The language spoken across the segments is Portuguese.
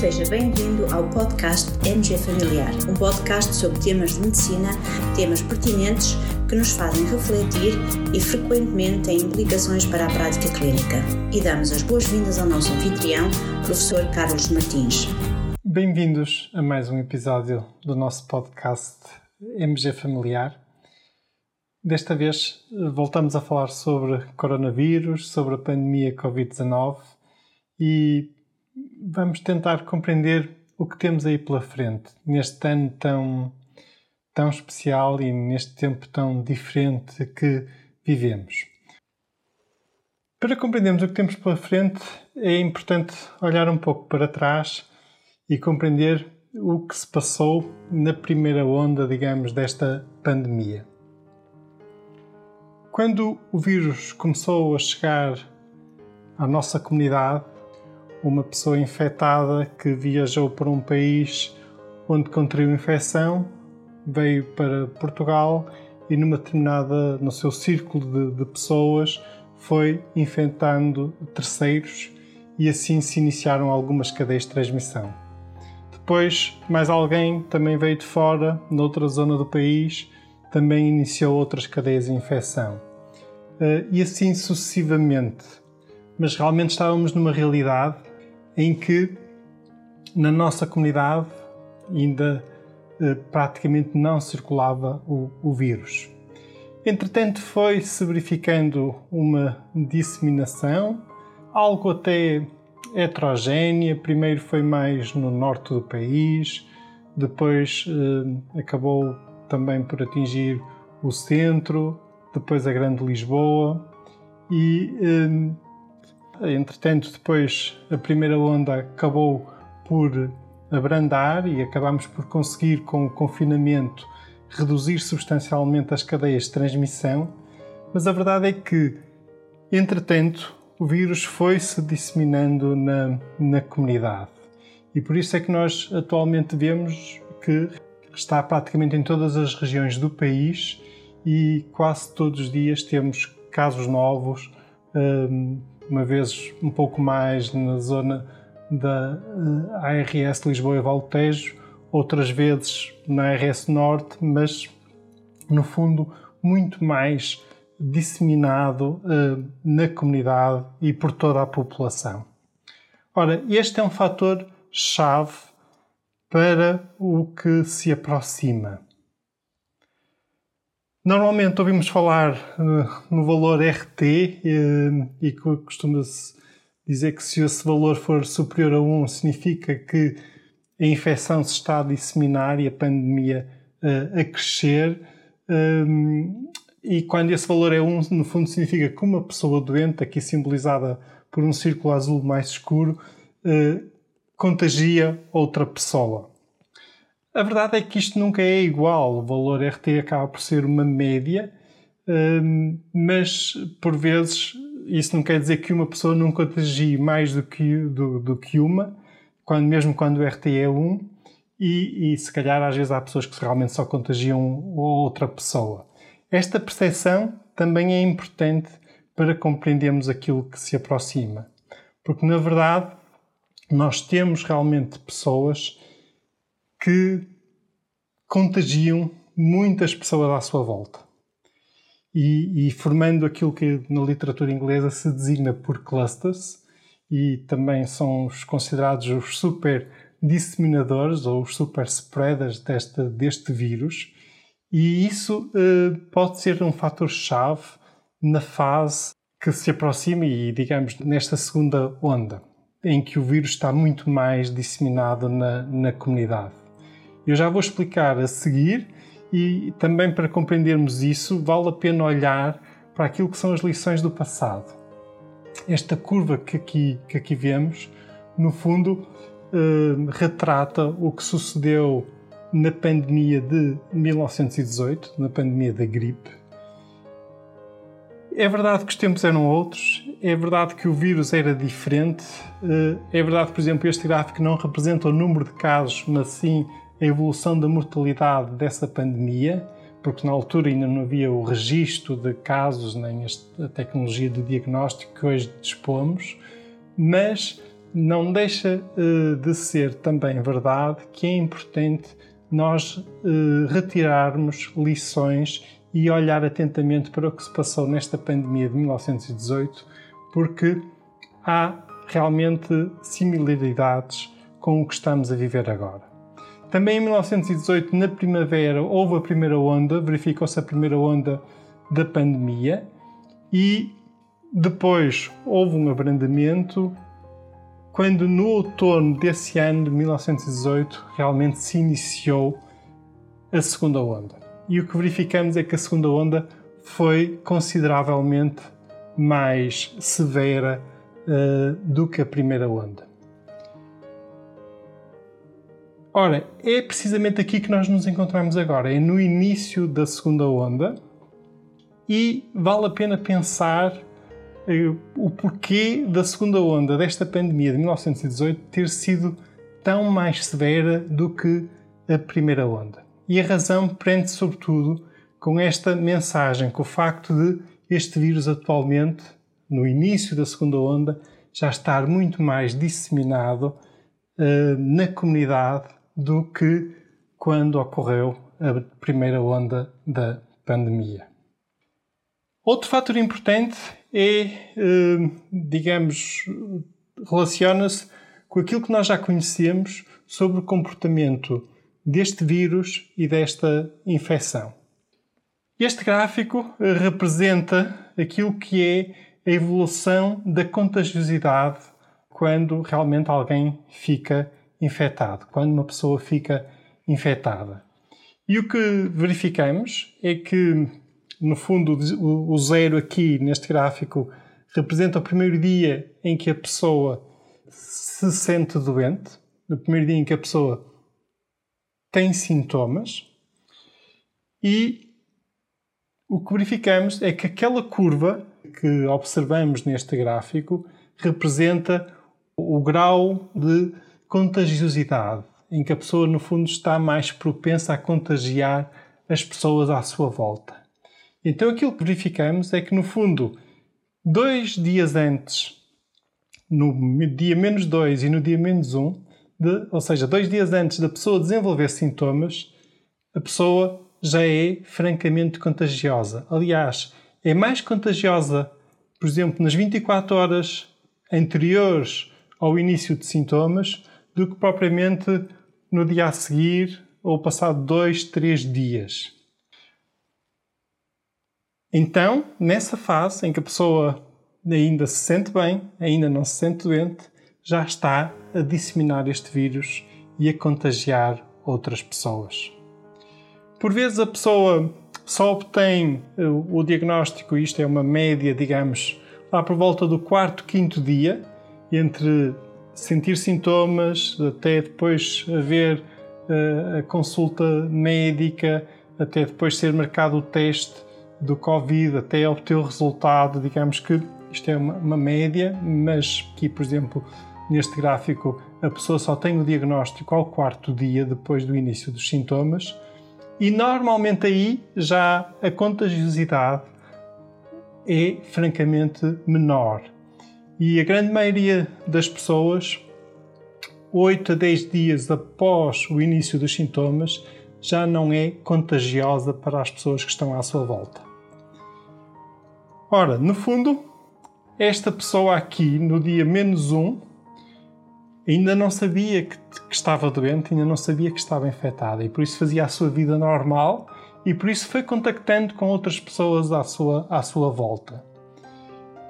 Seja bem-vindo ao podcast MG Familiar, um podcast sobre temas de medicina, temas pertinentes que nos fazem refletir e frequentemente têm implicações para a prática clínica. E damos as boas-vindas ao nosso anfitrião, professor Carlos Martins. Bem-vindos a mais um episódio do nosso podcast MG Familiar. Desta vez voltamos a falar sobre coronavírus, sobre a pandemia Covid-19 e vamos tentar compreender o que temos aí pela frente, neste ano tão, tão especial e neste tempo tão diferente que vivemos. Para compreendermos o que temos pela frente, é importante olhar um pouco para trás e compreender o que se passou na primeira onda, digamos, desta pandemia. Quando o vírus começou a chegar à nossa comunidade, uma pessoa infectada que viajou para um país onde contraiu infecção, veio para Portugal e numa determinada, no seu círculo de, de pessoas, foi infectando terceiros e assim se iniciaram algumas cadeias de transmissão. Depois, mais alguém também veio de fora, noutra zona do país, também iniciou outras cadeias de infecção. Eh, e assim sucessivamente. Mas realmente estávamos numa realidade em que na nossa comunidade ainda eh, praticamente não circulava o, o vírus. Entretanto, foi-se verificando uma disseminação, algo até heterogénea. Primeiro foi mais no norte do país, depois eh, acabou também por atingir o centro, depois a Grande Lisboa e eh, Entretanto, depois a primeira onda acabou por abrandar e acabamos por conseguir, com o confinamento, reduzir substancialmente as cadeias de transmissão. Mas a verdade é que, entretanto, o vírus foi se disseminando na, na comunidade. E por isso é que nós atualmente vemos que está praticamente em todas as regiões do país e quase todos os dias temos casos novos. Hum, uma vez um pouco mais na zona da eh, ARS Lisboa e Valtejo, outras vezes na ARS Norte, mas no fundo muito mais disseminado uh, na comunidade e por toda a população. Ora, este é um fator chave para o que se aproxima. Normalmente ouvimos falar uh, no valor RT uh, e costuma-se dizer que se esse valor for superior a 1 significa que a infecção se está a disseminar e a pandemia uh, a crescer. Um, e quando esse valor é 1, no fundo significa que uma pessoa doente, aqui simbolizada por um círculo azul mais escuro, contagia outra pessoa. A verdade é que isto nunca é igual. O valor RT acaba por ser uma média, hum, mas por vezes isso não quer dizer que uma pessoa não contagie mais do que, do, do que uma, quando, mesmo quando o RT é 1, e, e se calhar às vezes há pessoas que realmente só contagiam outra pessoa. Esta percepção também é importante para compreendermos aquilo que se aproxima, porque na verdade nós temos realmente pessoas que contagiam muitas pessoas à sua volta. E, e, formando aquilo que na literatura inglesa se designa por clusters, e também são os considerados os super disseminadores ou os super spreaders deste, deste vírus, e isso uh, pode ser um fator-chave na fase que se aproxima e, digamos, nesta segunda onda, em que o vírus está muito mais disseminado na, na comunidade. Eu já vou explicar a seguir e também para compreendermos isso, vale a pena olhar para aquilo que são as lições do passado. Esta curva que aqui, que aqui vemos, no fundo, eh, retrata o que sucedeu na pandemia de 1918, na pandemia da gripe. É verdade que os tempos eram outros, é verdade que o vírus era diferente, eh, é verdade, por exemplo, este gráfico não representa o número de casos, mas sim a evolução da mortalidade dessa pandemia, porque na altura ainda não havia o registro de casos nem a tecnologia de diagnóstico que hoje dispomos, mas não deixa uh, de ser também verdade que é importante nós uh, retirarmos lições e olhar atentamente para o que se passou nesta pandemia de 1918, porque há realmente similaridades com o que estamos a viver agora. Também em 1918, na primavera, houve a primeira onda, verificou-se a primeira onda da pandemia e depois houve um abrandamento quando no outono desse ano de 1918 realmente se iniciou a segunda onda. E o que verificamos é que a segunda onda foi consideravelmente mais severa uh, do que a primeira onda. Ora, é precisamente aqui que nós nos encontramos agora, é no início da segunda onda, e vale a pena pensar uh, o porquê da segunda onda desta pandemia de 1918 ter sido tão mais severa do que a primeira onda. E a razão prende sobretudo com esta mensagem, com o facto de este vírus atualmente, no início da segunda onda, já estar muito mais disseminado uh, na comunidade do que quando ocorreu a primeira onda da pandemia. Outro fator importante é, uh, digamos, relaciona-se com aquilo que nós já conhecemos sobre o comportamento deste vírus e desta infecção. Este gráfico eh, representa aquilo que é a evolução da contagiosidade quando realmente alguém fica infectado, quando uma pessoa fica infectada. E o que verificamos é que, no fundo, o zero aqui neste gráfico representa o primeiro dia em que a pessoa se sente doente, no primeiro dia em que a pessoa tem sintomas, e o que verificamos é que aquela curva que observamos neste gráfico representa o grau de contagiosidade, em que a pessoa, no fundo, está mais propensa a contagiar as pessoas à sua volta. Então, aquilo que verificamos é que, no fundo, dois dias antes, no dia menos 2 e no dia menos 1, um, ou seja, dois dias antes da pessoa desenvolver sintomas, a pessoa já é francamente contagiosa. Aliás, é mais contagiosa, por exemplo, nas 24 horas anteriores ao início de sintomas do que propriamente no dia a seguir ou passado dois, três dias. Então, nessa fase em que a pessoa ainda se sente bem, ainda não se sente doente, já está a disseminar este vírus e a contagiar outras pessoas. Por vezes a pessoa só obtém eh, o diagnóstico, isto é uma média, digamos, lá por volta do quarto, quinto dia, entre sentir sintomas, até depois haver uh, a consulta médica, até depois ser marcado o teste do Covid, até obter o resultado, digamos que isto é uma, uma média, mas aqui, por exemplo, neste gráfico, a pessoa só tem o diagnóstico ao quarto dia depois do início dos sintomas e normalmente aí já a contagiosidade é francamente menor. E a grande maioria das pessoas, 8 a 10 dias após o início dos sintomas, já não é contagiosa para as pessoas que estão à sua volta. Ora, no fundo, esta pessoa aqui, no dia menos 1, ainda não sabia que, que, estava doente, ainda não sabia que estava infectada e por isso fazia a sua vida normal e por isso foi contactando com outras pessoas à sua, à sua volta.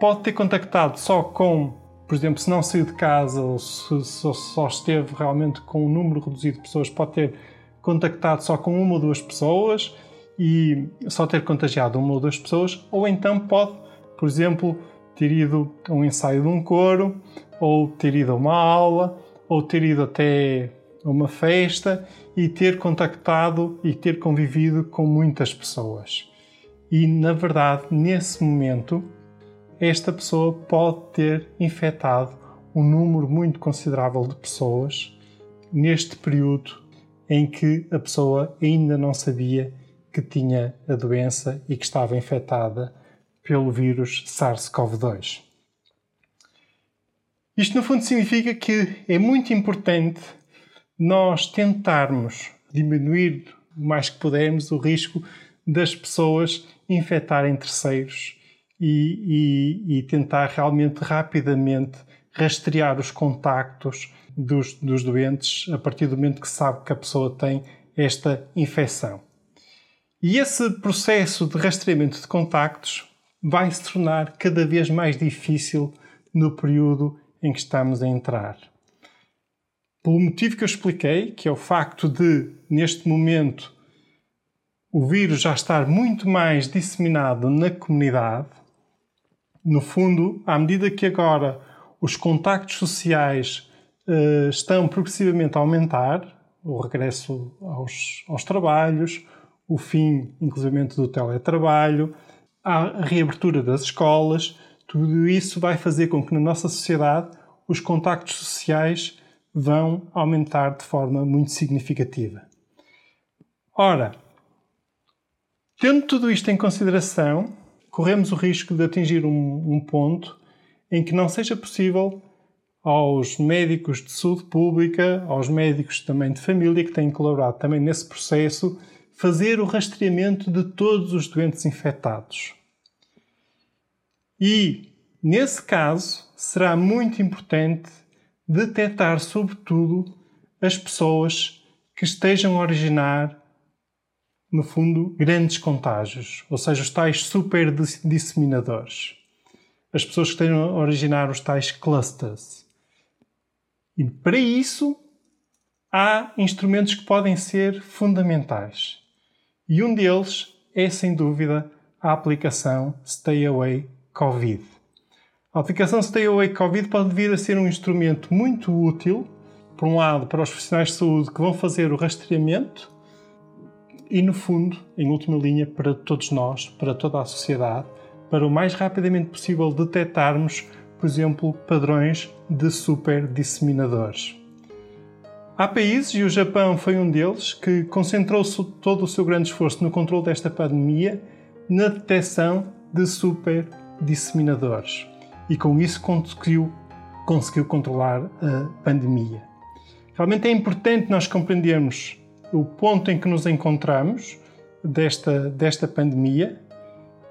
Pode ter contactado só com, por exemplo, se não saiu de casa ou se, se só esteve realmente com um número reduzido de pessoas, pode ter contactado só com uma ou duas pessoas e só ter contagiado uma ou duas pessoas, ou então pode, por exemplo, ter ido a um ensaio de um coro ou ter ido a uma aula, ou ter ido até a uma festa e ter contactado e ter convivido com muitas pessoas. E na verdade, nesse momento, esta pessoa pode ter infectado um número muito considerável de pessoas neste período em que a pessoa ainda não sabia que tinha a doença e que estava infectada pelo vírus SARS-CoV-2. Isto, no fundo, significa que é muito importante nós tentarmos diminuir o mais que pudermos o risco das pessoas infectarem terceiros e, e, e tentar realmente rapidamente rastrear os contactos dos, dos doentes a partir do momento que sabe que a pessoa tem esta infecção. E esse processo de rastreamento de contactos vai se tornar cada vez mais difícil no período em que estamos a entrar. Pelo motivo que eu expliquei, que é o facto de, neste momento, o vírus já estar muito mais disseminado na comunidade, no fundo, à medida que agora os contactos sociais uh, estão progressivamente a aumentar, o regresso aos, aos trabalhos, o fim, inclusive, do teletrabalho, a reabertura das escolas, tudo isso vai fazer com que na nossa sociedade os contactos sociais vão aumentar de forma muito significativa. Ora, tendo tudo isto em consideração, corremos o risco de atingir um, um ponto em que não seja possível aos médicos de saúde pública, aos médicos também de família que têm colaborado também nesse processo, fazer o rastreamento de todos os doentes infectados. E, nesse caso, será muito importante detectar, sobretudo, as pessoas que estejam a originar, no fundo, grandes contágios, ou seja, os tais super disseminadores. As pessoas que estejam a originar os tais clusters. E para isso, há instrumentos que podem ser fundamentais. E um deles é, sem dúvida, a aplicação Stay Away Covid. A aplicação Stay Away Covid pode vir a ser um instrumento muito útil, por um lado, para os profissionais de saúde que vão fazer o rastreamento e, no fundo, em última linha, para todos nós, para toda a sociedade, para o mais rapidamente possível detectarmos, por exemplo, padrões de super disseminadores. Há países, e o Japão foi um deles, que concentrou todo o seu grande esforço no controle desta pandemia na detecção de super disseminadores e com isso conseguiu, conseguiu controlar a pandemia. Realmente é importante nós compreendermos o ponto em que nos encontramos desta, desta pandemia,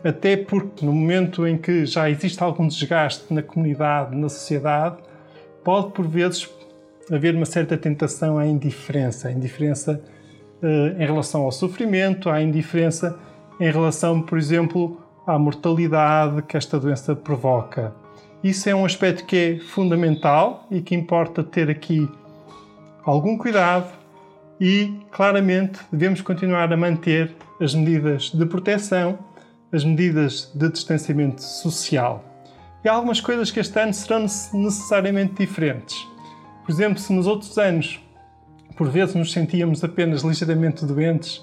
até porque no momento em que já existe algum desgaste na comunidade, na sociedade, pode por vezes haver uma certa tentação à indiferença, à indiferença uh, em relação ao sofrimento, à indiferença em relação, por exemplo, à mortalidade que esta doença provoca. Isso é um aspecto que é fundamental e que importa ter aqui algum cuidado e, claramente, devemos continuar a manter as medidas de proteção, as medidas de distanciamento social. E há algumas coisas que este ano serão necessariamente diferentes. Por exemplo, se nos outros anos, por vezes, nos sentíamos apenas ligeiramente doentes,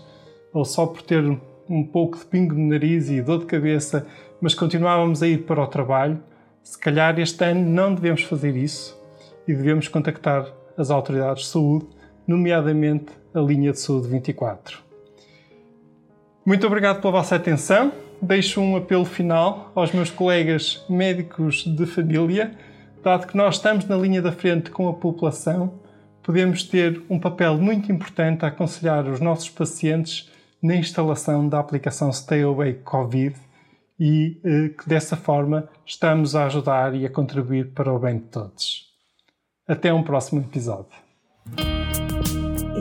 ou só por ter um pouco de pingo no nariz e dor de cabeça, mas continuávamos a ir para o trabalho, se calhar este ano não devemos fazer isso e devemos contactar as autoridades de saúde, nomeadamente a linha de saúde 24. Muito obrigado pela vossa atenção. Deixo um apelo final aos meus colegas médicos de família dado que nós estamos na linha da frente com a população, podemos ter um papel muito importante a aconselhar os nossos pacientes na instalação da aplicação Stay Away Covid e eh, que dessa forma estamos a ajudar e a contribuir para o bem de todos. Até um próximo episódio.